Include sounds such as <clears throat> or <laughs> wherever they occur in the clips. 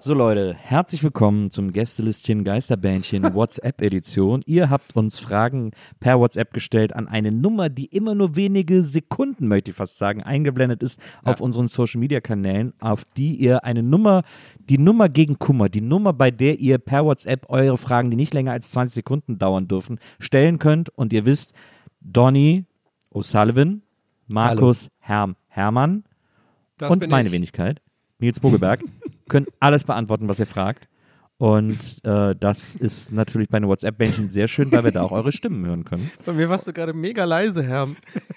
So Leute, herzlich willkommen zum Gästelistchen Geisterbändchen <laughs> WhatsApp-Edition. Ihr habt uns Fragen per WhatsApp gestellt an eine Nummer, die immer nur wenige Sekunden, möchte ich fast sagen, eingeblendet ist auf unseren Social-Media-Kanälen, auf die ihr eine Nummer, die Nummer gegen Kummer, die Nummer, bei der ihr per WhatsApp eure Fragen, die nicht länger als 20 Sekunden dauern dürfen, stellen könnt. Und ihr wisst, Donny O'Sullivan, Markus Herm Hermann Das und meine ich. Wenigkeit, Nils Bogelberg, <laughs> können alles beantworten, was ihr fragt. Und äh, das ist natürlich bei einem WhatsApp-Bändchen sehr schön, weil wir da auch eure Stimmen hören können. Bei mir warst du gerade mega leise, Herr.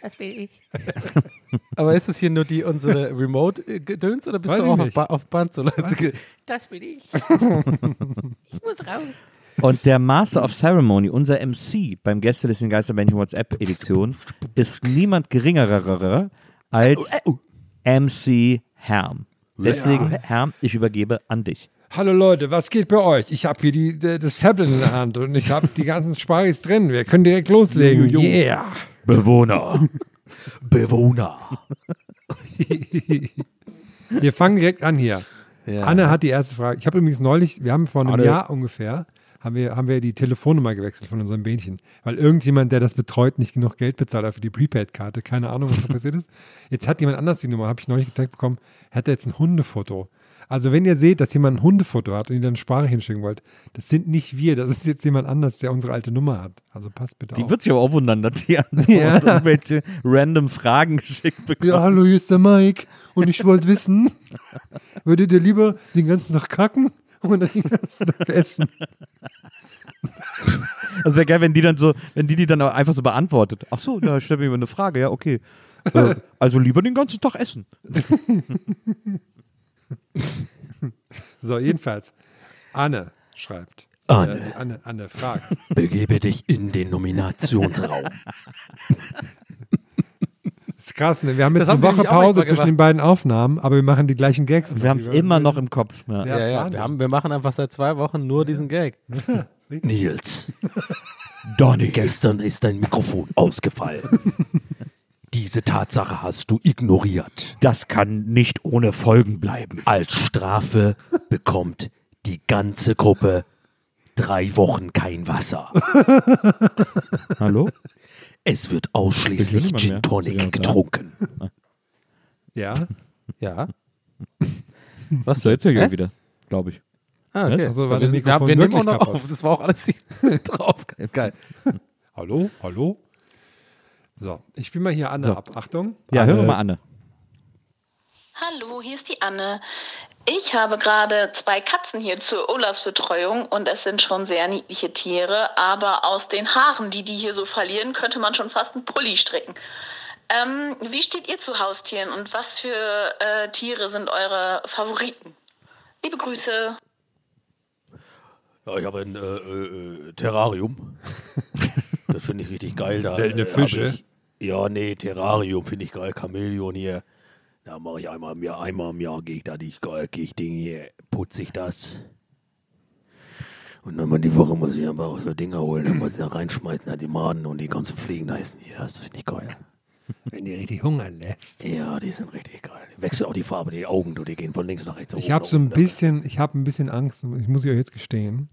Das bin ich. <laughs> Aber ist es hier nur die unsere Remote-Gedöns oder bist Weiß du auch auf, ba auf Band so leise? Das bin ich. <laughs> ich muss raus. Und der Master of Ceremony, unser MC beim Gästelisten Geisterbändchen WhatsApp-Edition, ist niemand geringerer als MC Herm. Deswegen, Herm, ich übergebe an dich. Hallo Leute, was geht bei euch? Ich habe hier die, das Tablet in der Hand und ich habe die ganzen Sparis drin. Wir können direkt loslegen. Yeah. Bewohner. <laughs> Bewohner. Wir fangen direkt an hier. Anne hat die erste Frage. Ich habe übrigens neulich, wir haben vor einem Anne. Jahr ungefähr, haben wir, haben wir die Telefonnummer gewechselt von unserem Bähnchen. Weil irgendjemand, der das betreut, nicht genug Geld bezahlt hat für die Prepaid-Karte. Keine Ahnung, was da <laughs> passiert ist. Jetzt hat jemand anders die Nummer, habe ich neulich gezeigt bekommen, hat er jetzt ein Hundefoto. Also wenn ihr seht, dass jemand ein Hundefoto hat und ihr dann Sprache hinschicken wollt, das sind nicht wir, das ist jetzt jemand anders, der unsere alte Nummer hat. Also passt bitte Die auf. wird sich aber auch wundern, dass die <laughs> Ja. irgendwelche random Fragen geschickt bekommen. Ja, hallo, hier ist der Mike und ich wollte wissen, würdet ihr lieber den ganzen Tag kacken oder den ganzen Tag essen? Das <laughs> wäre geil, wenn die dann so, wenn die die dann auch einfach so beantwortet. Ach so, da stellt mir jemand eine Frage, ja, okay. Äh, also lieber den ganzen Tag essen. <laughs> So, jedenfalls, Anne schreibt. Anne. Äh, Anne, Anne fragt. Begebe dich in den Nominationsraum. <laughs> Das ist krass, ne? Wir haben Das jetzt haben eine Woche Pause zwischen den beiden Aufnahmen, aber wir machen die gleichen Gags. Wir haben es immer noch im Kopf. Ja. Ja, Ja, wir, haben, wir machen einfach seit zwei Wochen nur diesen Gag. <laughs> Nils. Donny, <laughs> gestern ist dein Mikrofon ausgefallen. Diese Tatsache hast du ignoriert. Das kann nicht ohne Folgen bleiben. Als Strafe bekommt die ganze Gruppe drei Wochen kein Wasser. <laughs> Hallo? Es wird ausschließlich. Gin Tonic Ja, getrunken. <laughs> Ja, Ja. <laughs> Was So, jetzt höre ich auch wieder, glaube ich. Ah, okay. Also war wir, das wir, Mikrofon wir nehmen auch noch auf. Das war auch alles <laughs> drauf. Geil. hallo, hallo. So, ich spiele mal hier Anne So. ab. Achtung. Ja, Anne. höre mal Anne. Hallo, hier ist die Anne. Ich habe gerade zwei Katzen hier zur Urlaubsbetreuung und es sind schon sehr niedliche Tiere, aber aus den Haaren, die die hier so verlieren, könnte man schon fast einen Pulli stricken. Ähm, wie steht ihr zu Haustieren und was für äh, Tiere sind eure Favoriten? Liebe Grüße. Ja, ich habe ein äh, äh, äh, Terrarium. <laughs> Das finde ich richtig geil. Da, Seltene äh, Fische? Ich, ja, nee, Terrarium finde ich geil. Chamäleon hier. Da mache ich einmal im Jahr, einmal im Jahr gehe ich da die, gehe ich Dinge hier, putze ich das. Und dann mal die Woche muss ich aber auch so Dinger holen, dann muss ich da reinschmeißen, da die Maden und die ganzen Fliegen, da ist nicht, das finde ich geil. Wenn die richtig Hunger lässt. Ja, die sind richtig geil. Wechselt auch die Farbe, die Augen, du, die gehen von links nach rechts. Ich habe so ein bisschen, ich habe ein bisschen Angst, ich muss ich euch jetzt gestehen,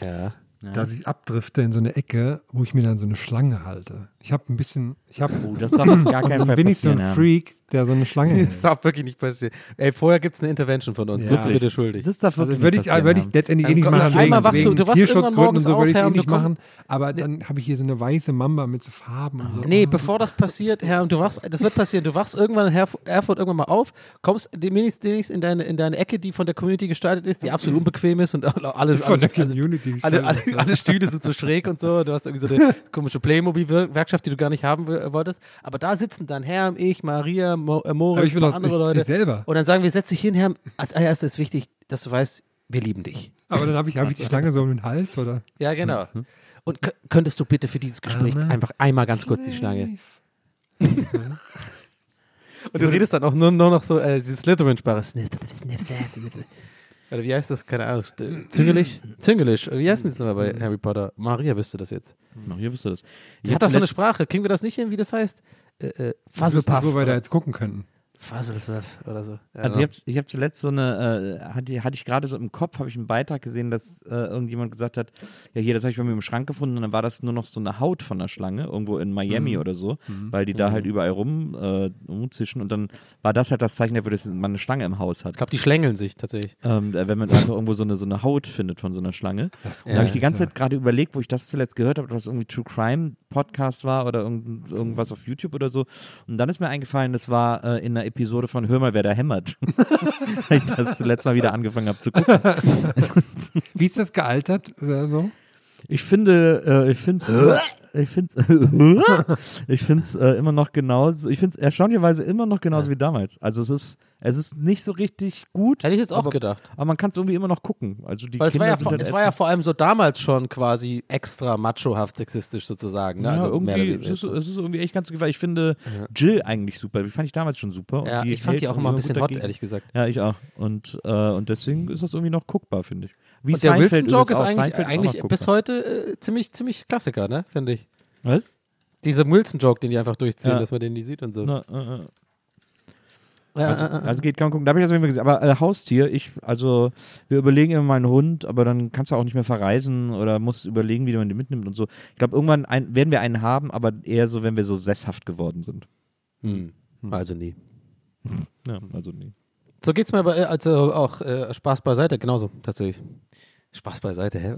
Ja. dass ich abdrifte in so eine Ecke, wo ich mir dann so eine Schlange halte. Ich habe ein bisschen, ich habe, Oh, das darf gar dann <laughs> Fall bin ich so ein. Freak, der so eine Schlange Das hält. darf wirklich nicht passieren. Ey, vorher gibt es eine Intervention von uns. Ja. Das ist bitte schuldig. Das darf wirklich Also würde ich, nicht passieren, würde ich letztendlich eh nicht komm, machen, einmal wegen, wachst du- du wachst irgendwann Tierschutzgründen und morgens so auf, würde ich eh nicht machen. Aber dann habe ich hier so eine weiße Mamba mit so Farben und so. Nee, bevor das passiert, Herr, und du wachst, das wird passieren, du wachst irgendwann in Erfurt irgendwann mal auf, kommst demnächst, demnächst in, deine, in deine Ecke, die von der Community gestaltet ist, die absolut unbequem ist und <laughs> alle, alle, Von der alle, Community alle, alle, Stühle sind so schräg und so, du hast irgendwie so eine komische Playmobil-Werkschaft, die du gar nicht haben w- wolltest, aber da sitzen dann Herr, ich, Maria, Mo, äh, Moritz, ich andere ich, Leute ich selber. und dann sagen wir, setz dich hin, Herr, als allererstes ist wichtig, dass du weißt, wir lieben dich. Aber dann habe ich, hab ich die Schlange so um den Hals, oder? Ja, genau. Und k- könntest du bitte für dieses Gespräch Einmal. einfach einmal ganz kurz die Schlange. <laughs> Und du redest dann auch nur, nur noch so, äh, diese Slytherin-Sprache. Oder wie heißt das? Keine Ahnung. St- Züngelisch? Züngelisch. Wie heißt denn das nochmal bei Harry Potter? Maria wüsste das jetzt. Noch hier wüsste das. Die hat doch so eine Sprache. Kriegen wir das nicht hin, wie das heißt? Äh, äh, Fuzzlepuff. Wo wir da jetzt gucken könnten. Fuzzlepuff oder so. Ja, Also ich habe ich hab zuletzt so eine, äh, hatte, hatte ich gerade so im Kopf, habe ich einen Beitrag gesehen, dass äh, irgendjemand gesagt hat, ja hier, das habe ich bei mir im Schrank gefunden und dann war das nur noch so eine Haut von der Schlange, irgendwo in Miami oder so, weil die da halt überall rum äh, rumzischen und dann war das halt das Zeichen dafür, dass man eine Schlange im Haus hat. ich glaube, die schlängeln sich tatsächlich. Ähm, äh, wenn man einfach irgendwo so eine, so eine Haut findet von so einer Schlange. Und da habe ich die ganze. Zeit gerade überlegt, wo ich das zuletzt gehört habe, das irgendwie True Crime Podcast war oder irgend, irgendwas auf YouTube oder so. Und dann ist mir eingefallen, das war äh, in einer Episode von Hör mal, wer da hämmert. <laughs> Weil ich das zuletzt mal wieder angefangen habe zu gucken. Wie ist das gealtert oder so? Ich finde, äh, ich finde es, ich finde <laughs> ich finde es äh, immer noch genauso, ich finde es erstaunlicherweise immer noch genauso wie damals. Also es ist, es ist nicht so richtig gut. Hätte ich jetzt auch aber, gedacht. Aber man kann es irgendwie immer noch gucken. Also die Weil es war, Kinder ja, sind vor- es war ja vor allem so damals schon quasi extra machohaft sexistisch sozusagen. Ne? Ja, also irgendwie, es ist, es ist irgendwie echt ganz gut, weil ich finde Jill eigentlich super. Die fand ich damals schon super. Ja, ich fand die auch immer ein bisschen hot, ehrlich gesagt. Ja, ich auch. Und, äh, und deswegen ist das irgendwie noch guckbar, finde ich. Wie Und der Wilson-Joke ist eigentlich, ist eigentlich bis heute äh, ziemlich, ziemlich Klassiker, ne? Finde ich. Was? Dieser Wilson-Joke, den die einfach durchziehen, Ja. dass man den nie sieht und so. Na, äh, äh. Ja, Also, äh, äh, also geht, kann man gucken. Da habe ich das irgendwie gesehen. Aber äh, Haustier, ich, also wir überlegen immer meinen Hund, aber dann kannst du auch nicht mehr verreisen oder musst überlegen, wie man den mitnimmt und so. Ich glaube, irgendwann ein, werden wir einen haben, aber eher so, wenn wir so sesshaft geworden sind. hm. Also nie. Ja, also nee. So geht's mir aber äh, also auch äh, Spaß beiseite, genauso tatsächlich. Spaß beiseite, hä?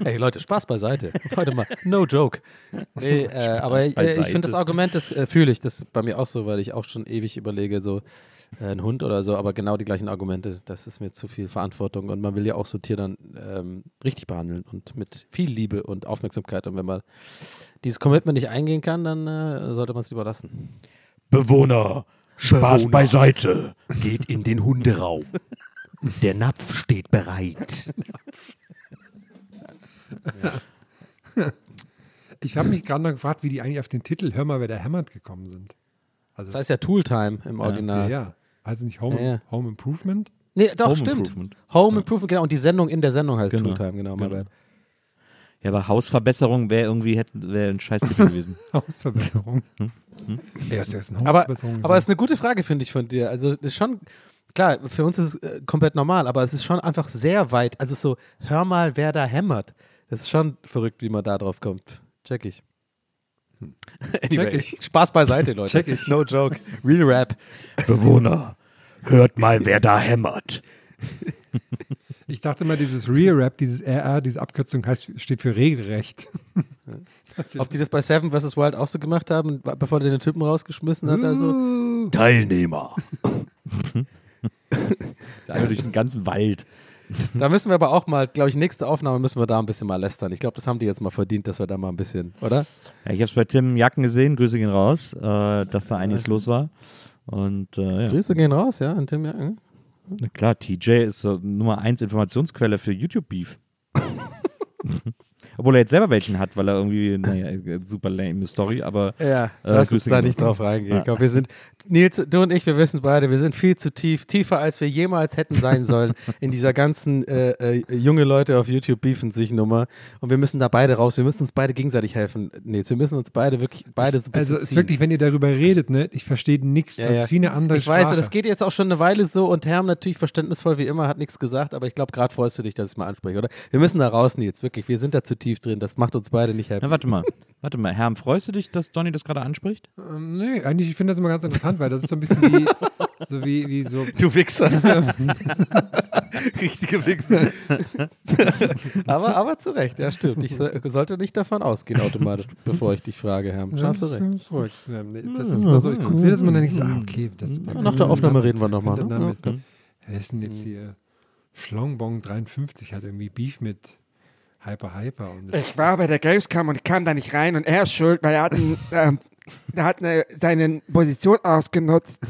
<laughs> Ey Leute, Spaß beiseite. Heute mal, no joke. Nee, äh, aber äh, ich finde das Argument, das äh, fühle ich, das ist bei mir auch so, weil ich auch schon ewig überlege, so äh, ein Hund oder so, aber genau die gleichen Argumente, das ist mir zu viel Verantwortung und man will ja auch so Tier dann ähm, richtig behandeln und mit viel Liebe und Aufmerksamkeit und wenn man dieses Commitment nicht eingehen kann, dann äh, sollte man es lieber lassen. Bewohner, Spaß beiseite. Geht in den Hunderaum. <laughs> Der Napf steht bereit. Ich habe mich gerade noch gefragt, wie die eigentlich auf den Titel Hör mal, wer der hämmert gekommen sind. Also, Das heißt ja Tooltime im ja, Original. ja. Heißt es nicht Home, Ja, ja. Home Improvement? Nee, doch, Home stimmt. Improvement. Home Improvement, genau. Und die Sendung in der Sendung heißt Genau. Tooltime, genau. Genau. bad. Ja, aber Hausverbesserung wäre irgendwie hätten wäre ein scheiß Titel <laughs> gewesen. Hausverbesserung. Hm? Ja, ist Aber, Hausverbesserung. aber es ist eine gute Frage, finde ich, von dir. Also, es ist schon, klar, für uns ist es äh, komplett normal, aber es ist schon einfach sehr weit. Also, so, hör mal, wer da hämmert. Das ist schon verrückt, wie man da drauf kommt. Check ich. <laughs> Anyway, Check ich. Spaß beiseite, Leute. <laughs> Check ich. No joke. Real Rap. Bewohner, hört mal, wer da hämmert. <laughs> ich dachte mal, dieses Rear Rap, dieses RR, diese Abkürzung heißt, steht für regelrecht. Ob die das bei Seven vs. Wild auch so gemacht haben, bevor der den Typen rausgeschmissen hat? Also, Teilnehmer. Einfach durch den ganzen Wald. Da müssen wir aber auch mal, glaube ich, nächste Aufnahme müssen wir da ein bisschen mal lästern. Ich glaube, das haben die jetzt mal verdient, dass wir da mal ein bisschen, oder? Ja, ich habe es bei Tim Jacken gesehen, Grüße gehen raus, äh, dass da einiges los war. Und äh, ja. Grüße gehen raus, ja, an Tim Jacken. Na klar, TJ ist so Nummer eins Informationsquelle für YouTube-Beef. <laughs> Obwohl er jetzt selber welchen hat, weil er irgendwie, naja, super lame Story, aber Ja, äh, lass uns da nicht drauf reingehen. Ja. Ich wir sind, Nils, du und ich, wir wissen beide, wir sind viel zu tief, tiefer als wir jemals hätten sein sollen <laughs> in dieser ganzen äh, äh, junge Leute auf YouTube beefen sich Nummer. Und wir müssen da beide raus, wir müssen uns beide gegenseitig helfen, Nils. Wir müssen uns beide wirklich, beide so ein bisschen Also es ist wirklich, wenn ihr darüber redet, ne, ich verstehe nichts. Ja, das ja. ist wie eine andere Ich Sprache. weiß, das geht jetzt auch schon eine Weile so und Herm natürlich verständnisvoll wie immer, hat nichts gesagt, aber ich glaube, gerade freust du dich, dass ich es mal anspreche, oder? Wir müssen da raus, Nils, wirklich. Wir sind da zu tief drin, das macht uns beide nicht happy. Na, warte mal, warte mal. Herr, freust du dich, dass Donny das gerade anspricht? Ähm, nee, eigentlich, ich finde das immer ganz interessant, weil das ist so ein bisschen wie, so wie, wie so. Du Wichser. <laughs> Richtige Wichser. aber, aber zu Recht, ja, stimmt. Ich so, sollte nicht davon ausgehen automatisch, bevor ich dich frage, Herr. Ja, das recht. ist ruhig. Ja, nee, Das ist immer so, ich gucke sehe das immer dann nicht so, ah, okay. Das, nach der Aufnahme reden wir noch mal, ne? Ja. Wer ist denn jetzt hier? Schlongbong 53 hat irgendwie Beef mit Hyper Hyper. Und Ich war bei der Gamescom und kam da nicht rein und er ist schuld, weil er hat, ein, ähm, er hat eine, seine Position ausgenutzt.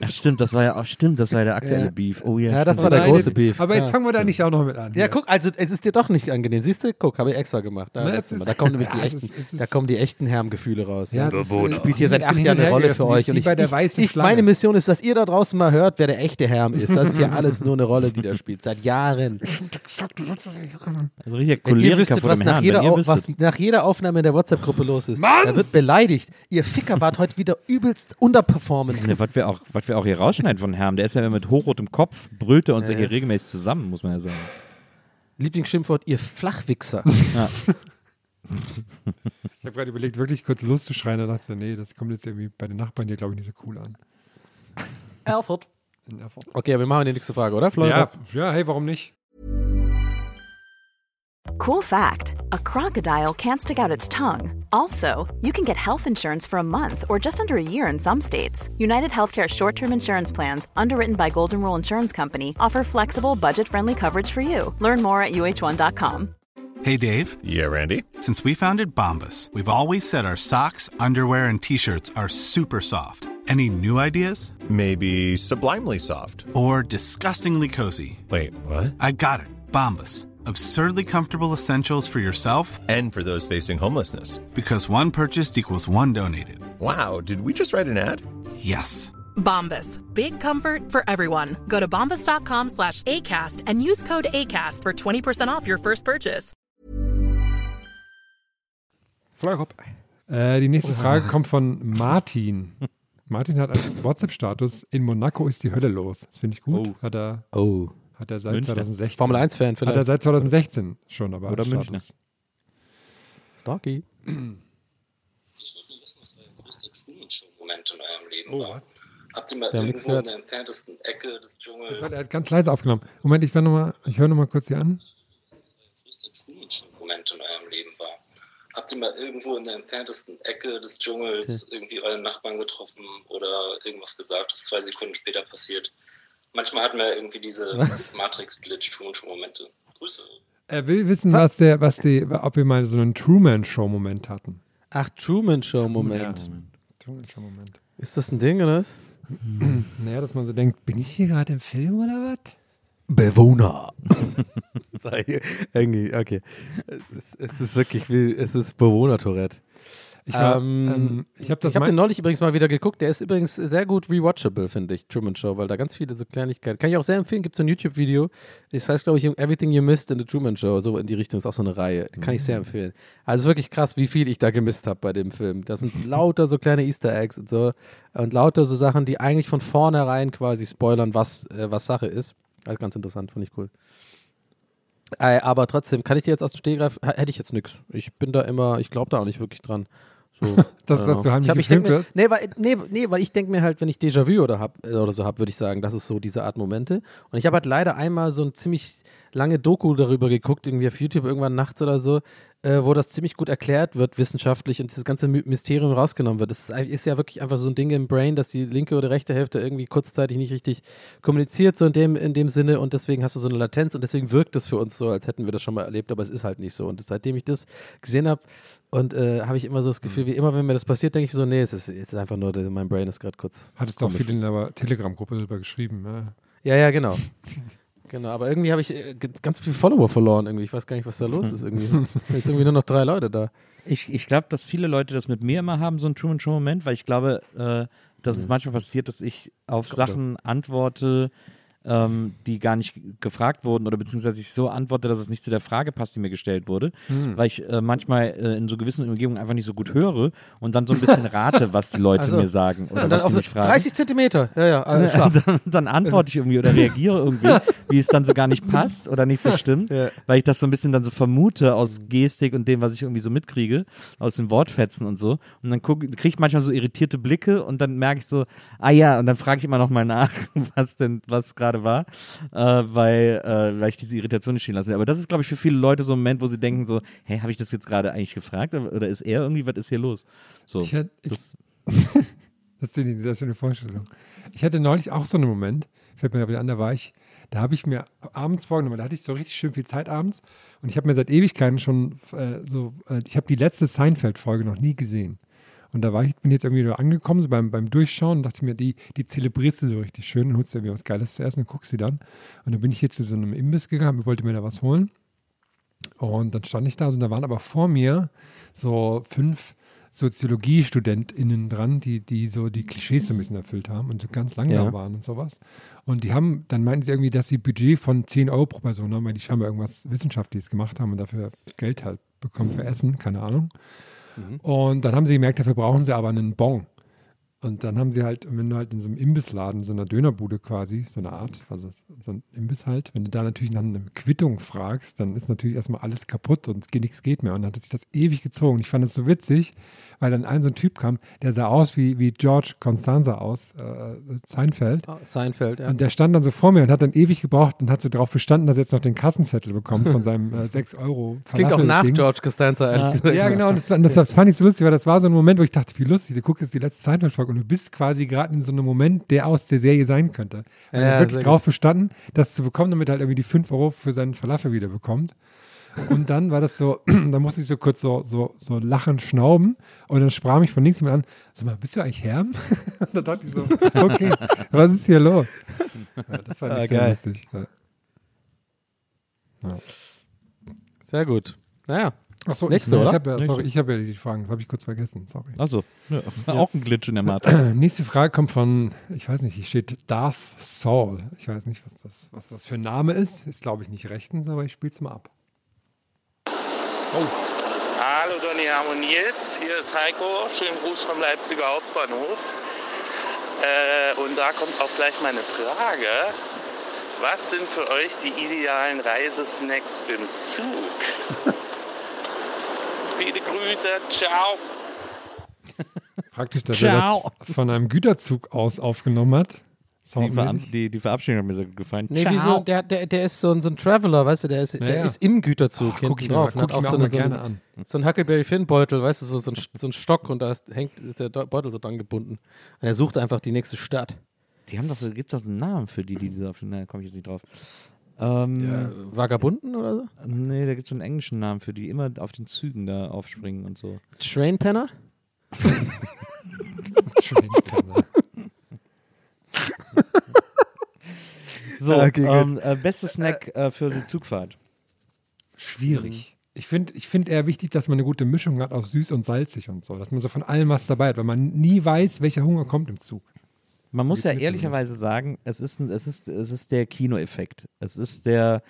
Ach stimmt, das war ja auch, stimmt, das war ja der aktuelle Ja. Beef. Oh ja, Ja, das stimmt. war der Nein, große Beef. Aber jetzt Ja. fangen wir da nicht auch noch mit an. Ja, hier. guck, also es ist dir doch nicht angenehm. Siehst du? Guck, habe ich extra gemacht. Da, ist- da kommen nämlich <laughs> die ja, echten, ist- es ist- da kommen die echten Hermgefühle raus. Ja, Ja. das ist- Spielt hier seit acht Jahren eine Rolle für euch. Und ich, bei der ich, ich, meine Mission ist, dass ihr da draußen mal hört, wer der echte Herm ist. Das ist hier <laughs> alles nur eine Rolle, die da spielt. Seit Jahren. <laughs> Also richtiger Wenn ihr Choleriker wüsstet, vor was nach, jeder, wenn ihr Au- wüsstet. was nach jeder Aufnahme in der WhatsApp-Gruppe los ist. Da wird beleidigt. Ihr Ficker wart heute wieder übelst underperformend. Ne, was wir auch, was wir auch hier rausschneiden von Herrn, der ist ja immer mit hochrotem Kopf, brüllt er uns ja, hier regelmäßig zusammen, muss man ja sagen. Lieblingsschimpfwort, ihr Flachwichser. Ja. <laughs> Ich habe gerade überlegt, wirklich kurz Lust zu schreien. Da dachte ich, so, nee, das kommt jetzt irgendwie bei den Nachbarn hier, glaube ich, nicht so cool an. Erfurt. In Erfurt. Okay, wir machen die nächste Frage, oder? Florian? Ja, ja, hey, warum nicht? Cool fact a crocodile can't stick out its tongue. Also, you can get health insurance for a month or just under a year in some states. United Healthcare short term insurance plans, underwritten by Golden Rule Insurance Company, offer flexible, budget friendly coverage for you. Learn more at uh1.com. Hey Dave. Yeah, Randy. Since we founded Bombus, we've always said our socks, underwear, and t shirts are super soft. Any new ideas? Maybe sublimely soft. Or disgustingly cozy? Wait, what? I got it. Bombus. Absurdly comfortable essentials for yourself And for those facing homelessness. because one purchased equals one donated. Wow, did we just write an ad? Yes. Bombas. Big comfort for everyone. Go to bombas.com slash ACAST and use code ACAST for 20% off your first purchase. Fleurup. Äh, die nächste Frage kommt von Martin. Martin hat als WhatsApp-Status, in Monaco ist die Hölle los. Das finde ich gut. Hat er, Oh. Hat er seit Münchner. 2016. Formel 1-Fan Hat er vielleicht. seit 2016 schon, aber Oder als Münchner. Status. Starky. Moment in eurem Leben Oh, war. was? Habt ihr mal Wir irgendwo in der entferntesten Ecke des Dschungels Warte, Er hat ganz leise aufgenommen. Moment, ich, noch mal, ich höre nochmal kurz hier an. Moment in eurem Leben war? Habt ihr mal irgendwo in der entferntesten Ecke des Dschungels irgendwie euren Nachbarn getroffen oder irgendwas gesagt, das zwei Sekunden später passiert? Manchmal hat man irgendwie diese <laughs> Was? Matrix-Glitch-Momente. Grüße. Er will wissen, was der, was die, ob wir mal so einen Truman-Show-Moment hatten. Ach, Truman Show-Moment. Ja, Truman-Show-Moment. Ist das ein Ding, oder was? <clears throat> Naja, dass man so denkt, bin ich hier gerade im Film oder was? Bewohner. <laughs> Sei hier irgendwie, okay. Es ist, es ist wirklich wie, es ist Bewohner-Tourette. Ich, war, Ähm, ähm, ich habe mal- den neulich übrigens mal wieder geguckt. Der ist übrigens sehr gut rewatchable, finde ich, Truman Show, weil da ganz viele so Kleinigkeiten. Kann ich auch sehr empfehlen. Gibt es so ein YouTube-Video. Das heißt, glaube ich, Everything You Missed in the Truman Show. So in die Richtung ist auch so eine Reihe. Kann ich Mhm. sehr empfehlen. Also wirklich krass, wie viel ich da gemisst habe bei dem Film. Das sind lauter so kleine Easter Eggs und so. Und lauter so Sachen, die eigentlich von vornherein quasi spoilern, was, äh, was Sache ist. Also ganz interessant, finde ich cool. Äh, aber trotzdem, kann ich dir jetzt aus dem Stegreif, h- hätte ich jetzt nichts. Ich bin da immer, ich glaube da auch nicht wirklich dran. So, <laughs> Dass- I don't dass du heimlich ich hab, ich mir, wirst? nee, weil, nee, nee, weil ich denke mir halt, wenn ich Déjà-vu oder, hab, oder so habe, würde ich sagen, das ist so diese Art Momente. Und ich habe halt leider einmal so ein ziemlich lange Doku darüber geguckt, irgendwie auf YouTube irgendwann nachts oder so, äh, wo das ziemlich gut erklärt wird, wissenschaftlich und dieses ganze My- Mysterium rausgenommen wird. Das ist, ist ja wirklich einfach so ein Ding im Brain, dass die linke oder rechte Hälfte irgendwie kurzzeitig nicht richtig kommuniziert, so in dem, in dem Sinne und deswegen hast du so eine Latenz und deswegen wirkt das für uns so, als hätten wir das schon mal erlebt, aber es ist halt nicht so. Und seitdem ich das gesehen habe und äh, habe ich immer so das Gefühl, wie immer, wenn mir das passiert, denke ich mir so, nee, es ist, es ist einfach nur, mein Brain ist gerade kurz. Hattest du auch viel in der Telegram-Gruppe darüber geschrieben. Ja. Ja, ja, genau. <laughs> Genau, aber irgendwie habe ich äh, ganz viele Follower verloren irgendwie. Ich weiß gar nicht, was da los ist irgendwie. Jetzt irgendwie nur noch drei Leute da. Ich, ich glaube, dass viele Leute das mit mir immer haben, so einen Truman Show-Moment, weil ich glaube, äh, dass es manchmal passiert, dass ich auf Sachen antworte, ähm, die gar nicht gefragt wurden oder beziehungsweise ich so antworte, dass es nicht zu der Frage passt, die mir gestellt wurde, Hm. weil ich äh, manchmal äh, in so gewissen Umgebungen einfach nicht so gut höre und dann so ein bisschen rate, <laughs> was die Leute Also, mir sagen oder was sie mich fragen. 30 Zentimeter. Ja, ja, also Schlaf. <laughs> dann, dann antworte ich irgendwie oder reagiere irgendwie, <laughs> wie es dann so gar nicht passt oder nicht so stimmt, Ja. weil ich das so ein bisschen dann so vermute aus Gestik und dem, was ich irgendwie so mitkriege, aus den Wortfetzen und so. Und dann kriege ich manchmal so irritierte Blicke und dann merke ich so, ah ja, und dann frage ich immer noch mal nach, was denn, was gerade war, äh, weil, äh, weil ich diese Irritation nicht stehen lassen will. Aber das ist, glaube ich, für viele Leute so ein Moment, wo sie denken so, hey, habe ich das jetzt gerade eigentlich gefragt oder ist er irgendwie, was ist hier los? So, Ich ich- das, <laughs> Das ist eine sehr schöne Vorstellung. Ich hatte neulich auch so einen Moment, fällt mir wieder an, da war ich, da habe ich mir abends vorgenommen, da hatte ich so richtig schön viel Zeit abends und ich habe mir seit Ewigkeiten schon äh, so, äh, ich habe die letzte Seinfeld-Folge noch nie gesehen. Und da war ich, bin jetzt irgendwie nur angekommen, so beim, beim Durchschauen und dachte mir, die, die zelebrierst du so richtig schön und holst dir irgendwie was Geiles zu essen und guckst sie dann. Und dann bin ich jetzt zu so einem Imbiss gegangen und wollte mir da was holen. Und dann stand ich da und da waren aber vor mir so fünf SoziologiestudentInnen dran, die, die so die Klischees so ein bisschen erfüllt haben und so ganz langsam Ja. waren und sowas. Und die haben, dann meinten sie irgendwie, dass sie Budget von 10 Euro pro Person haben, weil die scheinbar irgendwas Wissenschaftliches gemacht haben und dafür Geld halt bekommen für Essen, keine Ahnung. Und dann haben sie gemerkt, dafür brauchen sie aber einen Bon. Und dann haben sie halt, wenn du halt in so einem Imbissladen, so einer Dönerbude quasi, so eine Art, also so ein Imbiss halt, wenn du da natürlich nach einer Quittung fragst, dann ist natürlich erstmal alles kaputt und nichts geht mehr. Und dann hat sich das ewig gezogen. Ich fand es so witzig, weil dann ein so ein Typ kam, der sah aus wie, wie George Constanza aus, äh, Seinfeld. Ah, Seinfeld, ja. Und der stand dann so vor mir und hat dann ewig gebraucht und hat so darauf bestanden, dass er jetzt noch den Kassenzettel bekommt von seinem äh, <laughs> 6 Euro. Das klingt auch nach Falafel-Dings. George Costanza, ehrlich ja. gesagt. Ja, genau. Und das, das, das fand ich so lustig, weil das war so ein Moment, wo ich dachte, wie lustig, du guckst jetzt die letzte Seinfeld-Folge und du bist quasi gerade in so einem Moment, der aus der Serie sein könnte. Weil Ja, er wirklich drauf bestanden, das zu bekommen, damit er halt irgendwie die 5 Euro für seinen Falafel wieder bekommt. Und dann war das so, <clears throat> da musste ich so kurz so, so, so lachen, schnauben. Und dann sprach mich von links jemand an, sag mal, bist du eigentlich Herm? <laughs> Und da dachte ich so, okay, was ist hier los? Ja, das fand ich Ah, sehr lustig. Ja. Ja. Sehr gut. Naja. Achso, ich, Nächste, ich oder? habe ja, Nächste. sorry, ich habe ja die Fragen, das habe ich kurz vergessen, sorry. Also, ja, Ja. auch ein Glitch in der Matrix. <clears throat> Nächste Frage kommt von, ich weiß nicht, hier steht Darth Saul. Ich weiß nicht, was das, was das für ein Name ist. Ist, glaube ich, nicht rechtens, aber ich spiele es mal ab. Hallo Donny Ham und Nils, hier ist Heiko, schönen Gruß vom Leipziger Hauptbahnhof. Äh, und da kommt auch gleich meine Frage. Was sind für euch die idealen Reisesnacks im Zug? Viele Grüße, ciao. <laughs> Fragt euch, dass er Ciao. das von einem Güterzug aus aufgenommen hat. Die, Ver die, die Verabschiedung hat mir sehr gut gefallen. Nee, Ciao. wieso? Der, der, der ist so ein, so ein Traveler, weißt du, der ist, der ja. ist im Güterzug Ach, hinten drauf. mal- mir so, eine, so, ein, an. so ein Huckleberry Finn Beutel, weißt du, so, so, ein, so ein Stock und da ist, hängt, ist der Beutel so dran gebunden. Und er sucht einfach die nächste Stadt. Die haben doch so, gibt doch so einen Namen für die, die diese auf da komme ich jetzt nicht drauf. Ähm, Ja, Vagabunden oder so? Nee, da gibt es so einen englischen Namen für die, immer auf den Zügen da aufspringen und so. Trainpenner? <laughs> Trainpenner. <laughs> So, Okay, ähm, äh, beste Snack äh, für die Zugfahrt. Schwierig. Ich finde ich find eher wichtig, dass man eine gute Mischung hat aus süß und salzig und so. Dass man so von allem was dabei hat, weil man nie weiß, welcher Hunger kommt im Zug. Man muss ja ehrlicherweise sagen, es ist, ein, es ist, es ist der Kinoeffekt. Es ist der,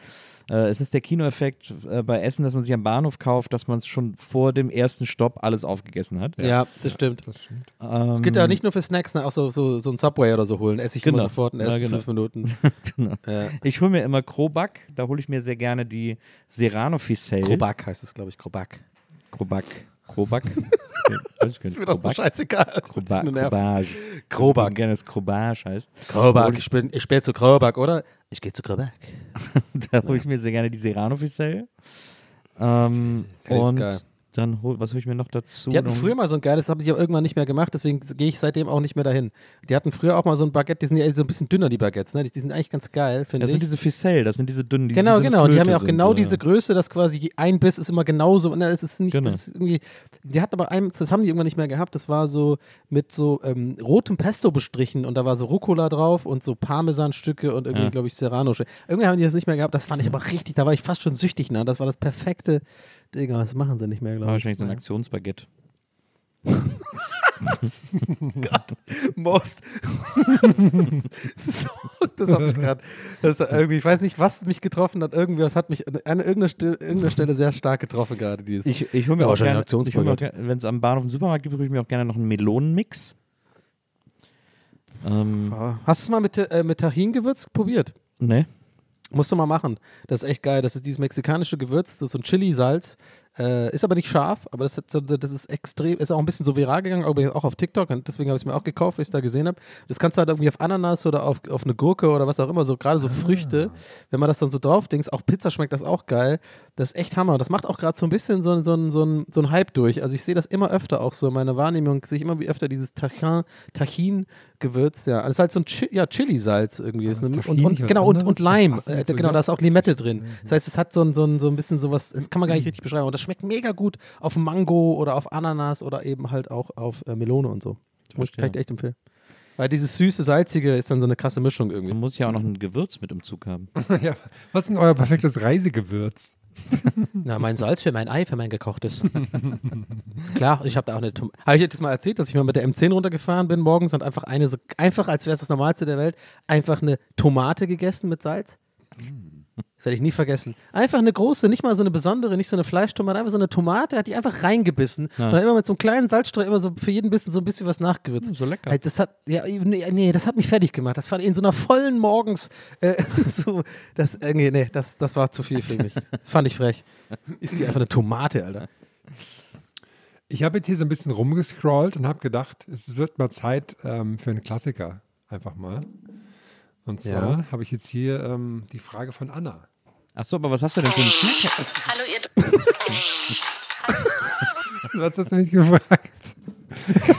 äh, es ist der Kinoeffekt äh, bei Essen, dass man sich am Bahnhof kauft, dass man es schon vor dem ersten Stopp alles aufgegessen hat. Ja, das stimmt. Das stimmt. Ähm, Es geht ja nicht nur für Snacks, ne? auch so, so, so ein Subway oder so holen. Esse ich immer sofort in den Ja, genau. fünf Minuten. <laughs> genau. Ja. Ich hole mir immer Krobak, da hole ich mir sehr gerne die Serrano Ficelle. Krobak heißt es, glaube ich, Krobak. Krobak. Krobak? Das ist mir doch so scheißegal. Krobage. Krobak. Ich gerne das Krobage heißt. Krobak, Hol ich, bin, ich spiele zu Krobak, oder? Ich gehe zu Krobak. <laughs> da hole ich mir sehr gerne die Serrano Ficelle. Ähm, und geil. Dann hol, was hole ich mir noch dazu? Die hatten früher mal so ein geiles, das habe ich aber irgendwann nicht mehr gemacht, deswegen gehe ich seitdem auch nicht mehr dahin. Die hatten früher auch mal so ein Baguette, die sind ja so ein bisschen dünner, die Baguettes, ne? Die, die sind eigentlich ganz geil, finde Das ich. sind diese Ficelle, das sind diese dünnen, die genau, eine genau. Die haben ja auch genau so, diese ja. Größe, dass quasi ein Biss ist immer genauso. Und es ist nicht, Genau. das ist irgendwie. Die hat aber einem, das haben die irgendwann nicht mehr gehabt. Das war so mit so ähm, rotem Pesto bestrichen und da war so Rucola drauf und so Parmesanstücke und irgendwie, Ja. glaube ich, Serrano. Irgendwie haben die das nicht mehr gehabt. Das fand ich aber richtig, da war ich fast schon süchtig nach. Das war das perfekte Ding. aber Das machen sie nicht mehr, glaube ich. Wahrscheinlich so ein Aktionsbaguette. <laughs> Gott, Most. so, das habe ich gerade. Ich weiß nicht, was mich getroffen hat. Irgendwie, was hat mich an einer- irgendeiner Stelle, irgendeiner Stelle sehr stark getroffen gerade. Dieses. Ich, ich hole mir Ja, auch gerne, wenn es am Bahnhof einen Supermarkt gibt, hole ich mir auch gerne noch einen Melonenmix. Ähm, Hast du es mal mit, äh, mit Tahin-Gewürz probiert? ne? Musst du mal machen. Das ist echt geil. Das ist dieses mexikanische Gewürz, das ist so ein Chili-Salz. Äh, ist aber nicht scharf, aber das, das ist extrem, ist auch ein bisschen so viral gegangen, aber auch auf TikTok und deswegen habe ich es mir auch gekauft, weil ich es da gesehen habe. Das kannst du halt irgendwie auf Ananas oder auf, auf eine Gurke oder was auch immer, so gerade so Früchte, wenn man das dann so drauf denkst, auch Pizza schmeckt das auch geil. Das ist echt Hammer. Das macht auch gerade so ein bisschen so, ein- so, so, so ein Hype durch. Also ich sehe das immer öfter auch so in meiner Wahrnehmung, sehe ich immer wie öfter dieses Tachin, Tahin-Gewürz, ja. Das ist halt so ein Chi ja, Chili-Salz irgendwie. Ist ist eine, und, und, genau, und, und Lime. Äh, genau, da ist auch Limette drin. Das heißt, es hat so ein, so ein, so ein bisschen sowas, das kann man gar nicht <clears throat> richtig beschreiben. Und das schmeckt mega gut auf Mango oder auf Ananas oder eben halt auch auf äh, Melone und so. Muss, kann ich dir echt empfehlen. Weil dieses süße, salzige ist dann so eine krasse Mischung irgendwie. Man muss ja auch noch ein Gewürz mit im Zug haben. <laughs> ja, was ist denn euer perfektes Reisegewürz? <laughs> Na, mein Salz für mein Ei, für mein gekochtes. <laughs> Klar, ich habe da auch eine Tom Habe ich jetzt mal erzählt, dass ich mal mit der M10 runtergefahren bin morgens und einfach eine so, einfach als wäre es das Normalste der Welt, einfach eine Tomate gegessen mit Salz? Das werde ich nie vergessen. Einfach eine große, nicht mal so eine besondere, nicht so eine Fleischtomate, einfach so eine Tomate, hat die einfach reingebissen Ja. und dann immer mit so einem kleinen Salzstreuer immer so für jeden Bissen so ein bisschen was nachgewürzt. So lecker. Halt, das hat, ja, nee, nee, das hat mich fertig gemacht. Das fand ich in so einer vollen Morgens, äh, <laughs> so, das, äh, nee, nee, das, das war zu viel für mich. Das fand ich frech. Ist die einfach eine Tomate, Alter. Ich habe jetzt hier so ein bisschen rumgescrollt und habe gedacht, es wird mal Zeit ähm, für einen Klassiker. Einfach mal. Und zwar Ja. habe ich jetzt hier ähm, die Frage von Anna. Achso, aber was hast du denn für einen Snack? Hallo ihr <laughs> <laughs> Du hast das nämlich gefragt.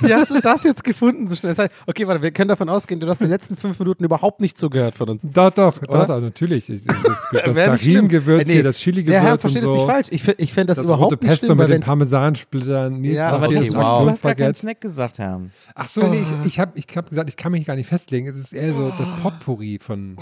Wie hast du das jetzt gefunden so schnell? Das heißt, okay, warte, wir können davon ausgehen, du hast die letzten fünf Minuten überhaupt nicht zugehört von uns. Doch, doch, Oder? doch, doch, natürlich. Ich- Das, das <laughs> nicht schlimm. Äh, nee. hier, das Chili-Gewürz Der Herr und versteht so. es nicht falsch. Ich, ich fände das, das überhaupt rote nicht Pesto schlimm, weil mit den Parmesansplittern. Ja, Aber das das du hast gar keinen. Snack gesagt haben. Ach so, nee, ich, ich habe ich hab gesagt, ich kann mich gar nicht festlegen. Es ist eher so das Potpourri von.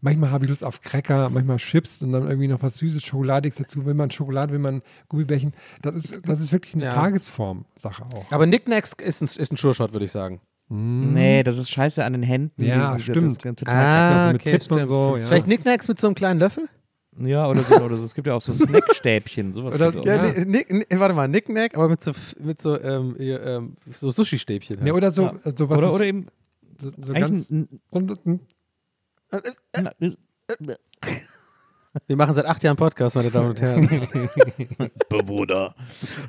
Manchmal habe ich Lust auf Cracker, manchmal Chips und dann irgendwie noch was Süßes, Schokoladiges dazu. Will man Schokolade, will man Gummibärchen. Das ist, das ist wirklich eine Ja. Tagesform-Sache auch. Aber Knickknacks ist ein, ist ein Sure-Shot, würde ich sagen. Nee, das ist scheiße an den Händen. Ja, Das- stimmt. Das, Ah, Also mit okay, und so, ja. Vielleicht Knickknacks mit so einem kleinen Löffel? Ja, oder so, oder so. Es gibt ja auch so <laughs> Snackstäbchen, sowas. Oder-. Ja, Ja. Nick, Nick, warte mal, Knickknack, aber mit so, mit so, ähm, ähm, so Sushi-Stäbchen. Ja, oder so, Ja. so was Oder, ist- oder eben so, so ganz. ein, Und, und, ein, Wir machen seit acht Jahren Podcast, meine Damen und Herren. <laughs> Bewohner.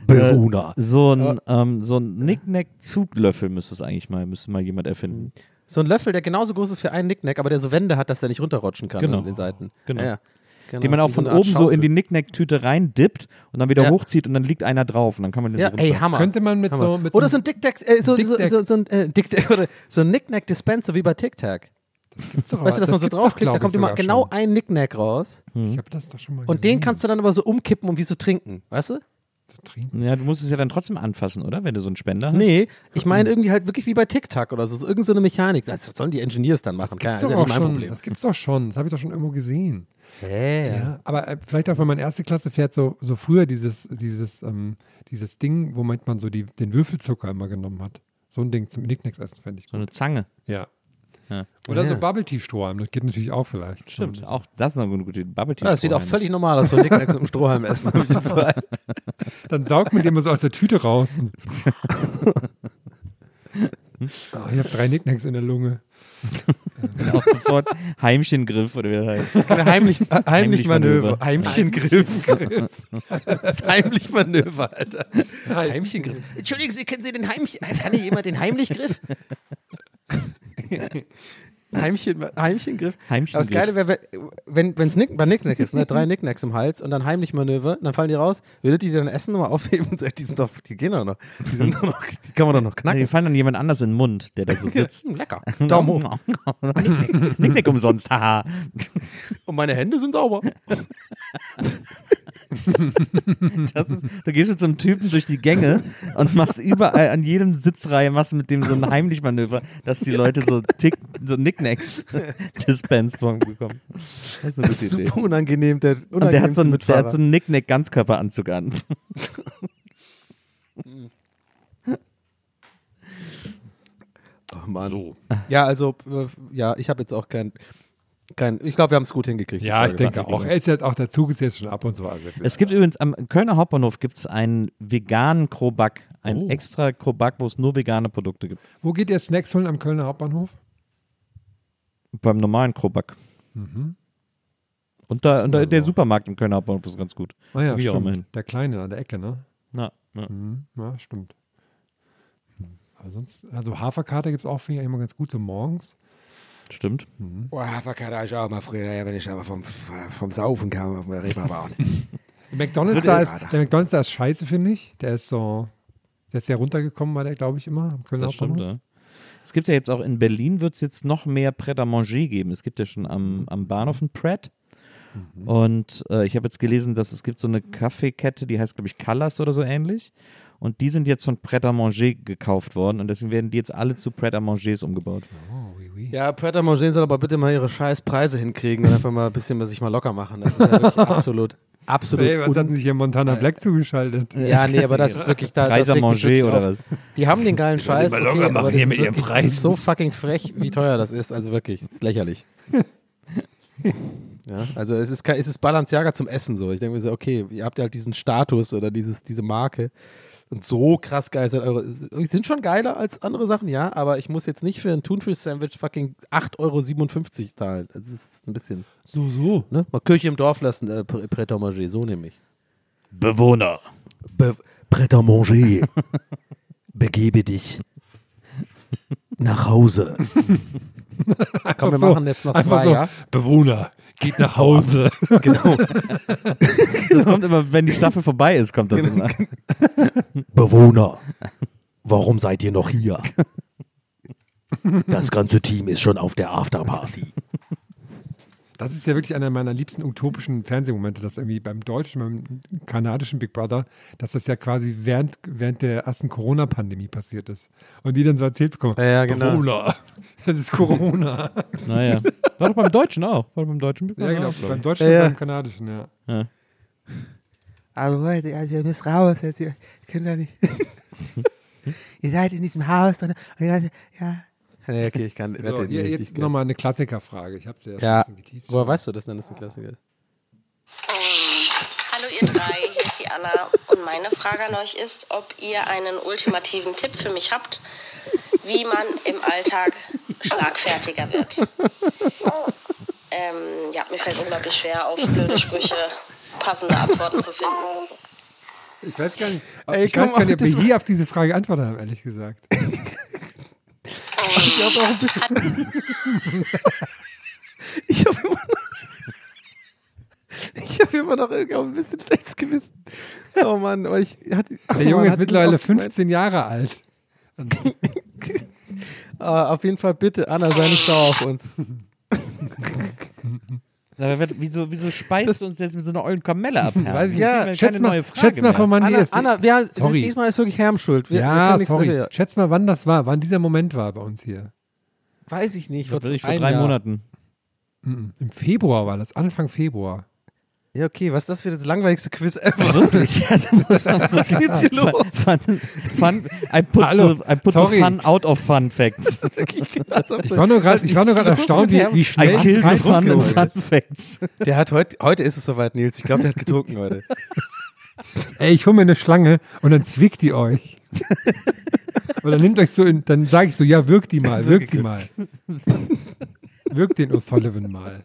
Bewohner. Äh, so ein, ähm, so ein Nicknack-Zuglöffel müsste es eigentlich mal, müsste mal jemand erfinden. So ein Löffel, der genauso groß ist für einen Knickknack, aber der so Wände hat, dass der nicht runterrutschen kann Genau. an den Seiten. Genau. Ja, ja. Genau. Den man auch von Art oben so in Schaufel. die Nicknack-Tüte reindippt und dann wieder Ja. hochzieht und dann liegt einer drauf und dann kann man den Ja, so runter. ey, Hammer. Könnte man mit Hammer. so. Mit Oder so so ein Dick-Tac, äh, so, so, Dick-Tac. so, so ein äh, Dick <laughs> oder so ein Knickknack-Dispenser wie bei Tic-Tac. Gibt's doch Weißt du, dass aber- man so draufklickt, da kommt immer genau schon. ein Knickknack raus. Ich habe das doch schon mal Und den kannst du dann aber so umkippen und wie so trinken, weißt du? Ja, du musst es ja dann trotzdem anfassen, oder? Wenn du so einen Spender hast. Nee, ich meine irgendwie halt wirklich wie bei Tic-Tac oder so, so irgend so eine Mechanik. Das sollen die Engineers dann machen, klar, Gibt's ist doch ja auch nicht mein schon. Problem. Das gibt's doch schon. Das habe ich doch schon irgendwo gesehen. Hä? Ja, aber äh, vielleicht auch, wenn man erste Klasse fährt, so, so früher dieses, dieses, ähm, dieses Ding, womit man so die, den Würfelzucker immer genommen hat. So ein Ding zum Nicknacks essen, fände ich So gut. eine Zange. Ja. Ja. Oder so Ja. Bubble Tea Strohhalm, das geht natürlich auch vielleicht. Stimmt, auch das ist noch eine gute Bubble Tea. Ja, das sieht auch völlig normal aus, so ein Knickknacks mit einem Strohhalm essen. <laughs> Dann saugt man immer so aus der Tüte raus. <laughs> Oh, ich habe drei Nicknacks in der Lunge. <laughs> auch sofort Heimchengriff oder wie das heißt. Heimlich, heimlich Manöver. Manöver. Heimchengriff. Das heimlich Manöver, Alter. Heimchengriff. Entschuldigen Sie, kennen Sie den Heimlich... Kann hier jemand den Heimlichgriff? <laughs> Heimchen, Heimchengriff. Heimchengriff. Aber das Geile wäre, wenn es Nick, bei Nicknack ist, ne? drei Nicknacks im Hals und dann heimlich Manöver, dann fallen die raus. Würdet ihr die dann essen nochmal aufheben? <laughs> Die sind doch, die gehen doch noch. Die, sind doch noch, die kann man doch noch Die knacken. fallen dann jemand anders in den Mund, der da so sitzt. Lecker. <laughs> Daumen hoch. Nick, Nick, Nick umsonst, haha. Und meine Hände sind sauber. <laughs> Das ist, du gehst mit so einem Typen durch die Gänge und machst überall an jedem Sitzreihe machst du mit dem so ein Heimlichmanöver, dass die Leute so Tick, so Nicknacks <laughs> Dispense bekommen. Das ist eine Das ist gute Idee. super unangenehm. Der, Und der hat so einen, der Mitfahrer. hat so einen Nicknack Ganzkörperanzug an. Oh Mann. Ja, also, äh, ja, ich habe jetzt auch kein, kein ich glaube, wir haben es gut hingekriegt. Ja, ich denke auch. Er ist jetzt auch, ist jetzt schon ab und so. Also, Es gibt übrigens am Kölner Hauptbahnhof gibt's einen veganen Krobak, ein Oh. extra Krobak, wo es nur vegane Produkte gibt. Wo geht ihr Snacks holen am Kölner Hauptbahnhof? Beim normalen Krobak. Mhm. Und, da, und da, der so. Supermarkt im Kölner Hauptbahnhof ist ganz gut. Ah ja, hin. stimmt. Der Kleine an der Ecke, ne? Na, ja. Mhm. ja stimmt. Aber sonst, also Haferkarte gibt es auch, finde ich, immer ganz gut, so morgens. Stimmt. Boah, Haferkarte habe ich auch mal früher, ja, wenn ich aber vom, vom Saufen kam auf der Reeperbahn. Der McDonalds, da ist, der McDonalds da ist scheiße, finde ich. Der ist so, der ist sehr runtergekommen, war der, glaube ich, immer am Kölner Das stimmt, ja. Es gibt ja jetzt auch in Berlin wird es jetzt noch mehr Pret-à-Manger geben. Es gibt ja schon am, am Bahnhof ein Pret. Und äh, ich habe jetzt gelesen, dass es gibt so eine Kaffeekette, die heißt, glaube ich, Callas oder so ähnlich. Und die sind jetzt von Pret-à-Manger gekauft worden und deswegen werden die jetzt alle zu Pret-à-Mangers umgebaut. Ja, Pret à Manger soll aber bitte mal ihre scheiß Preise hinkriegen und einfach mal ein bisschen sich mal locker machen. Das ist ja wirklich <laughs> absolut, absolut. Hey, was hat sich hier Montana Black zugeschaltet? ja, nee, aber das ist wirklich da. Preis mich manger oder was? Die haben den geilen Scheiß, mal locker okay, machen aber das hier ist, mit Preisen. ist so fucking frech, wie teuer das ist. Also wirklich, das ist lächerlich. <laughs> Ja, also es ist, kein- es ist Balenciaga zum Essen so. Ich denke mir so, okay, ihr habt ja halt diesen Status oder dieses, diese Marke und so krass geil sind eure, sind schon geiler als andere Sachen, ja, aber ich muss jetzt nicht für ein Thunfisch-Sandwich fucking 8,57 Euro zahlen. Das ist ein bisschen, So, so. ne? Mal Kirche im Dorf lassen, äh, Pr- Pret à Manger, so nämlich. Bewohner. Be Pret à manger. <laughs> Begebe dich nach Hause. <laughs> Komm, wir so, machen jetzt noch einfach zwei, so, ja? Bewohner, geht nach Hause. <laughs> Genau. <laughs> Das kommt immer, wenn die Staffel vorbei ist, kommt das immer. <laughs> Bewohner. Warum seid ihr noch hier? Das ganze Team ist schon auf der Afterparty. Das ist ja wirklich einer meiner liebsten utopischen Fernsehmomente, dass irgendwie beim deutschen, beim kanadischen Big Brother, dass das ja quasi während, während der ersten Corona-Pandemie passiert ist. Und die dann so erzählt bekommen, Ja, ja, genau. Corona, <laughs> das ist Corona. Naja. War doch beim Deutschen auch. War doch beim Deutschen. ja, genau, auch, glaub beim deutschen Ja, ja. und beim kanadischen, ja. Ja. Also Leute, also ihr müsst raus jetzt, ihr könnt ja nicht. <laughs> ihr seid in diesem Haus drin und ihr seid, ja. <laughs> Nee, okay, ich kann. So, hier, nicht, jetzt nochmal eine Klassikerfrage. Ich habe sie ja, Ja, schon ein bisschen geteased. woher weißt du das denn, dass es ein Klassiker ist? Hallo ihr drei, hier ist die Anna und meine Frage an euch ist, ob ihr einen ultimativen Tipp für mich habt, wie man im Alltag schlagfertiger wird. Ähm, ja, mir fällt unglaublich schwer, auf blöde Sprüche passende Antworten zu finden. Ich weiß gar nicht, Ey, ich weiß gar nicht ob das wir hier auf diese Frage antworten haben, ehrlich gesagt. <laughs> Ich glaube auch ein bisschen. <laughs> ich habe immer noch. Ich habe immer noch irgendwie auch ein bisschen schlechtes Gewissen. Oh Mann, aber ich hatte. Der Junge ist mittlerweile 15 Jahre alt. <laughs> Ah, auf jeden Fall bitte, Anna, sei nicht sauer auf uns. <laughs> Wieso, wieso speist du uns jetzt mit so einer ollen Kamelle ab? Herr? Weiß ich Ja, nicht. keine Schätz mal, schätz mal von wann die Anna, ist. Anna wir, Sorry. diesmal ist wirklich Herm schuld. Wir, wir ja, nichts sorry. dafür. Schätz mal, wann das war, wann dieser Moment war bei uns hier. Weiß ich nicht. Vor, ich, vor drei Jahr. Monaten. Im Februar war das, Anfang Februar. Ja, okay, was ist das für das langweiligste Quiz ever? Wirklich? <laughs> Was, ist jetzt hier los? Fun, fun, I put, Hallo, so, I put sorry. the fun out of fun facts. Ich war nur gerade ich war nur gerade erstaunt, wie, wie I schnell kill the Zeit fun rumgelaufen fun ist. facts. Der hat heute, heute ist es soweit, Nils. Ich glaube, der hat getrunken heute. <laughs> Ey, ich hole mir eine Schlange und dann zwickt die euch. <laughs> und dann nehmt euch so, in, dann sage ich so, ja, wirkt die mal, wirkt die mal. wirkt den O'Sullivan mal.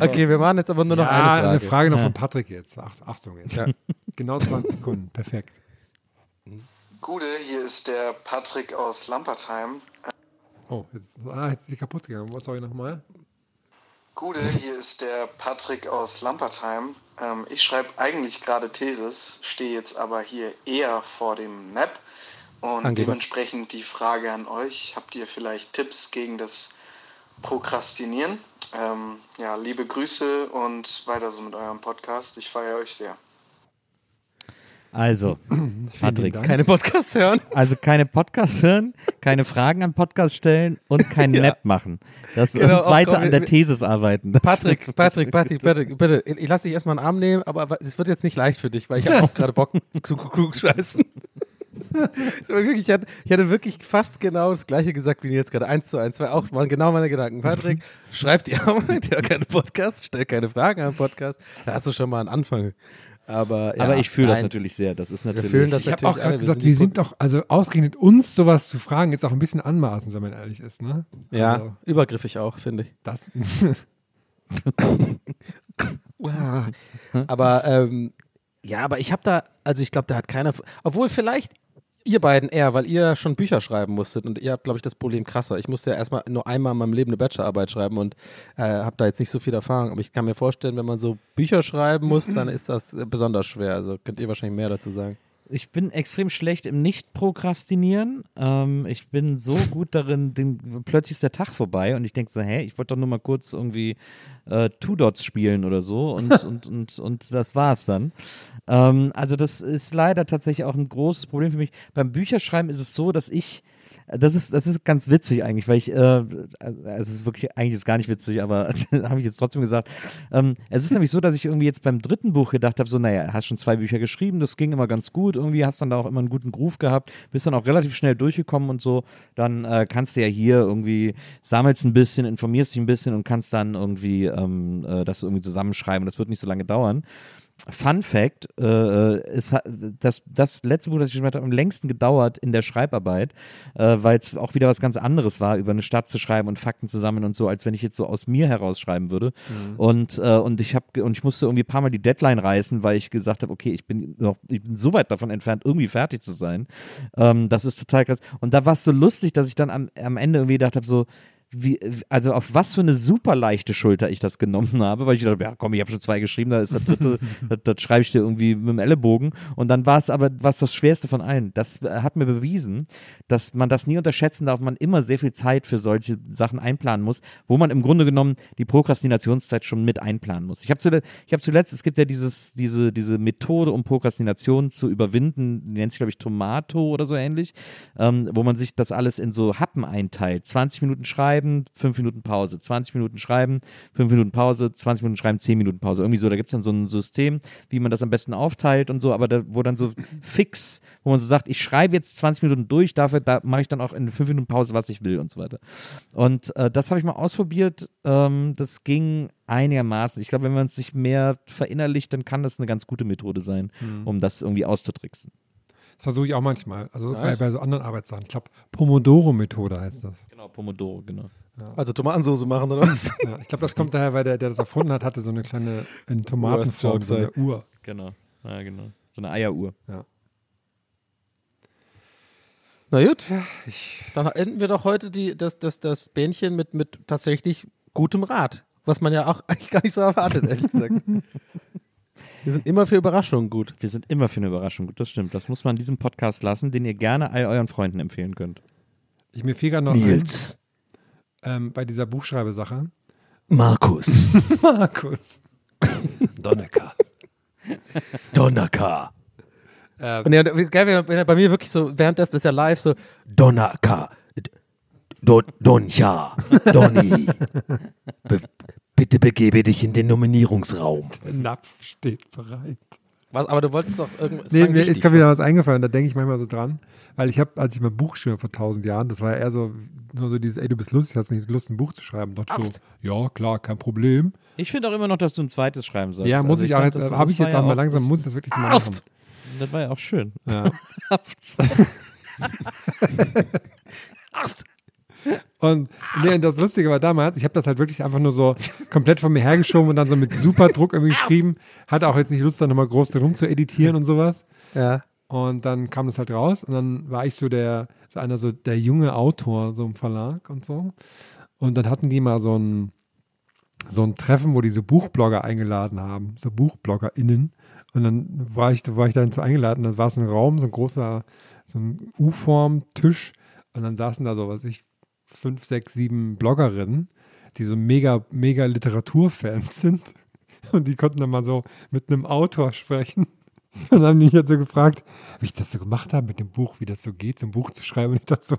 Okay, wir machen jetzt aber nur noch ja, eine Frage. eine Frage noch Ja. von Patrick jetzt. Ach, Achtung jetzt. Ja. Genau 20 Sekunden, perfekt. Gude, hier ist der Patrick aus Lampertheim. Oh, jetzt, ah, jetzt ist sie kaputt gegangen. Sorry nochmal. Gude, hier ist der Patrick aus Lampertheim. Ähm, ich schreibe eigentlich gerade Thesis, stehe jetzt aber hier eher vor dem Nap und Angeber. dementsprechend die Frage an euch. Habt ihr vielleicht Tipps gegen das Prokrastinieren? Ähm, ja, liebe Grüße und weiter so mit eurem Podcast. Ich feiere euch sehr. Also, <clears throat> Patrick. Keine Podcasts hören. Also keine Podcasts hören, keine Fragen an Podcasts stellen und keinen <laughs> Ja. Nap machen. Das Genau, und weiter auch- an der Thesis arbeiten. Das Patrick, Patrick, Patrick, Patrick, bitte, ich lasse dich erstmal einen Arm nehmen, aber es wird jetzt nicht leicht für dich, weil ich habe auch gerade Bock zu wirklich, Ich hatte, ich hatte wirklich fast genau das gleiche gesagt wie jetzt gerade. Eins zu eins. Zwei auch waren genau meine Gedanken. Patrick, <laughs> schreib die Arbeit, ja keine Podcasts, stell keine Fragen am Podcast. Da hast du schon mal einen Anfang. Aber, ja, Aber ich fühle das natürlich sehr. Das ist Wir natürlich. fühlen das Ich habe auch gerade gesagt, wir Pod- sind doch, also ausgerechnet uns sowas zu fragen, ist auch ein bisschen anmaßend, wenn man ehrlich ist, ne? Ja, Also, übergriffig auch, finde ich. das. <laughs> <laughs> aber ähm, ja, aber ich habe da, also ich glaube, da hat keiner, obwohl vielleicht ihr beiden eher, weil ihr schon Bücher schreiben musstet und ihr habt, glaube ich, das Problem krasser. Ich musste ja erstmal nur einmal in meinem Leben eine Bachelorarbeit schreiben und äh, habe da jetzt nicht so viel Erfahrung. Aber ich kann mir vorstellen, wenn man so Bücher schreiben muss, dann ist das äh, besonders schwer. Also könnt ihr wahrscheinlich mehr dazu sagen. Ich bin extrem schlecht im Nicht-Prokrastinieren. Ähm, ich bin so gut darin, den, plötzlich ist der Tag vorbei und ich denke so, hä, ich wollte doch nur mal kurz irgendwie äh, Two Dots spielen oder so und, <laughs> und, und, und das war's dann. Ähm, also das ist leider tatsächlich auch ein großes Problem für mich. Beim Bücherschreiben ist es so, dass ich das ist, das ist ganz witzig eigentlich, weil ich, äh, also es ist wirklich, eigentlich ist gar nicht witzig, aber <laughs> habe ich jetzt trotzdem gesagt. Ähm, es ist nämlich so, dass ich irgendwie jetzt beim dritten Buch gedacht habe, so, naja, hast schon zwei Bücher geschrieben, das ging immer ganz gut, irgendwie hast dann da auch immer einen guten Groove gehabt, bist dann auch relativ schnell durchgekommen und so, dann äh, kannst du ja hier irgendwie, sammelst ein bisschen, informierst dich ein bisschen und kannst dann irgendwie ähm, äh, das irgendwie zusammenschreiben, das wird nicht so lange dauern. Fun Fact: äh, es hat, das, das letzte Buch, das ich geschrieben habe, hat am längsten gedauert in der Schreibarbeit, äh, weil es auch wieder was ganz anderes war, über eine Stadt zu schreiben und Fakten zu sammeln und so, als wenn ich jetzt so aus mir heraus schreiben würde. Mhm. Und, äh, und ich habe und ich musste irgendwie ein paar Mal die Deadline reißen, weil ich gesagt habe, okay, ich bin noch, ich bin so weit davon entfernt, irgendwie fertig zu sein. Ähm, das ist total krass. Und da war es so lustig, dass ich dann am, am Ende irgendwie gedacht habe, so, wie, also auf was für eine super leichte Schulter ich das genommen habe, weil ich dachte, ja komm, ich habe schon zwei geschrieben, da ist der dritte, <laughs> das, das schreibe ich dir irgendwie mit dem Ellenbogen. Und dann war es aber was das Schwerste von allen. Das äh, hat mir bewiesen, dass man das nie unterschätzen darf, man immer sehr viel Zeit für solche Sachen einplanen muss, wo man im Grunde genommen die Prokrastinationszeit schon mit einplanen muss. Ich habe zuletzt, ich hab zuletzt, es gibt ja dieses, diese, diese Methode, um Prokrastination zu überwinden, die nennt sich, glaube ich, Tomato oder so ähnlich, ähm, wo man sich das alles in so Happen einteilt. 20 Minuten schreiben, 5 Minuten Pause, 20 Minuten schreiben, 5 Minuten Pause, 20 Minuten schreiben, 10 Minuten Pause. Irgendwie so, da gibt es dann so ein System, wie man das am besten aufteilt und so, aber da, wo dann so fix, wo man so sagt, ich schreibe jetzt 20 Minuten durch, dafür da mache ich dann auch in 5 Minuten Pause, was ich will und so weiter. Und äh, das habe ich mal ausprobiert. Ähm, das ging einigermaßen. Ich glaube, wenn man es sich mehr verinnerlicht, dann kann das eine ganz gute Methode sein, Mhm. um das irgendwie auszutricksen. Das versuche ich auch manchmal. Also Nice. bei, bei so anderen Arbeitssachen. Ich glaube, Pomodoro-Methode heißt das. Genau, Pomodoro, genau. Also Tomatensauce machen oder was? Ja, ich glaube, das kommt daher, weil der, der das erfunden hat, hatte so eine kleine in Tomatenform, so eine Uhr. Genau, ja, genau. So eine Eieruhr. Ja. Na gut, dann enden wir doch heute die, das, das, das Bähnchen mit, mit tatsächlich gutem Rat. Was man ja auch <laughs> eigentlich gar nicht so erwartet, ehrlich gesagt. <laughs> Wir sind immer für Überraschungen gut. Wir sind immer für eine Überraschung gut, das stimmt. Das muss man in diesem Podcast lassen, den ihr gerne all euren Freunden empfehlen könnt. Ich mir fiel gerade noch Nils. ein, ähm, bei dieser Buchschreibesache. Markus. <laughs> Markus. Donnecker. Donnecker. Und ja, geil, wenn er bei mir wirklich so, währenddessen ist er live so, Donnecker. Don, Donja. Donny. <laughs> Be bitte begebe dich in den Nominierungsraum. Der Napf steht bereit. was, aber du wolltest doch irgendwas. Nee, mir ist gerade wieder was eingefallen, da denke ich manchmal so dran. Weil ich habe, als ich mein Buch schrieb vor tausend Jahren, das war ja eher so, nur so dieses, ey, du bist lustig, hast nicht Lust, ein Buch zu schreiben. Dort so, ja, klar, kein Problem. Ich finde auch immer noch, dass du ein zweites schreiben sollst. Ja, muss Also ich auch fand, jetzt, das- habe ich jetzt auch mal langsam, muss ich das wirklich mal machen. Das war ja auch schön. Ja. <laughs> Und nee, und das Lustige war damals, ich habe das halt wirklich einfach nur so komplett von mir hergeschoben und dann so mit super Druck irgendwie geschrieben. Hatte auch jetzt nicht Lust, da nochmal groß drum zu editieren und sowas. Ja. Und dann kam das halt raus und dann war ich so der, so einer so der junge Autor so im Verlag und so. Und dann hatten die mal so ein, so ein Treffen, wo die so Buchblogger eingeladen haben, so BuchbloggerInnen. Und dann war ich, war ich dann so eingeladen, dann war es ein Raum, so ein großer, so ein U-Form-Tisch. Und dann saßen da so, was ich, fünf, sechs, sieben Bloggerinnen, die so mega, mega Literaturfans sind. <laughs> Und die konnten dann mal so mit einem Autor sprechen. <laughs> Und dann haben die mich halt so gefragt, wie ich das so gemacht habe mit dem Buch, wie das so geht, so ein Buch zu schreiben. Und ich dachte so,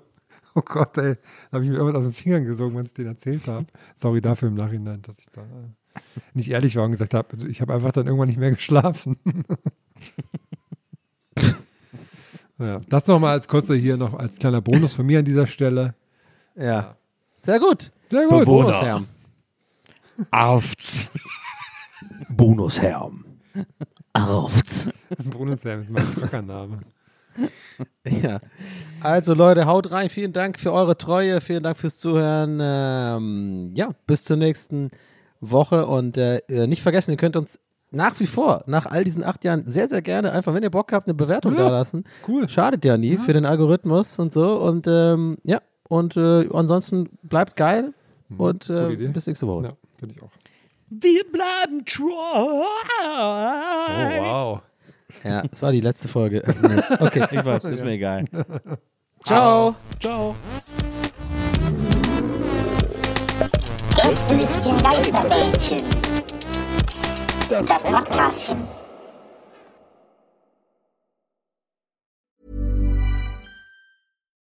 oh Gott, ey, da habe ich mir irgendwas aus den Fingern gesogen, wenn ich denen erzählt habe. Sorry dafür im Nachhinein, dass ich da äh, nicht ehrlich war und gesagt habe, ich habe einfach dann irgendwann nicht mehr geschlafen. <laughs> ja, das nochmal als kurzer hier noch als kleiner Bonus von mir an dieser Stelle. Ja. Sehr gut. Sehr gut. Bonusherm. Arfts. Bonusherm. Arfts. Bonusherm ist mein Truckername. Ja. Also Leute, haut rein. Vielen Dank für eure Treue. Vielen Dank fürs Zuhören. Ähm, ja, bis zur nächsten Woche. Und äh, nicht vergessen, ihr könnt uns nach wie vor, nach all diesen acht Jahren, sehr, sehr gerne einfach, wenn ihr Bock habt, eine Bewertung Ja, da lassen. Cool. Schadet ja nie für den Algorithmus und so. Und ähm, ja, und äh, ansonsten bleibt geil. Und gute äh, bis nächste Woche. Ja, finde ich auch. Wir bleiben treu. Oh, wow. Ja, das war die letzte Folge. <laughs> Okay. Ich weiß, ist mir egal. <laughs> Ciao. Ciao. Gästelistchen Geisterbällchen. Das Podcastchen.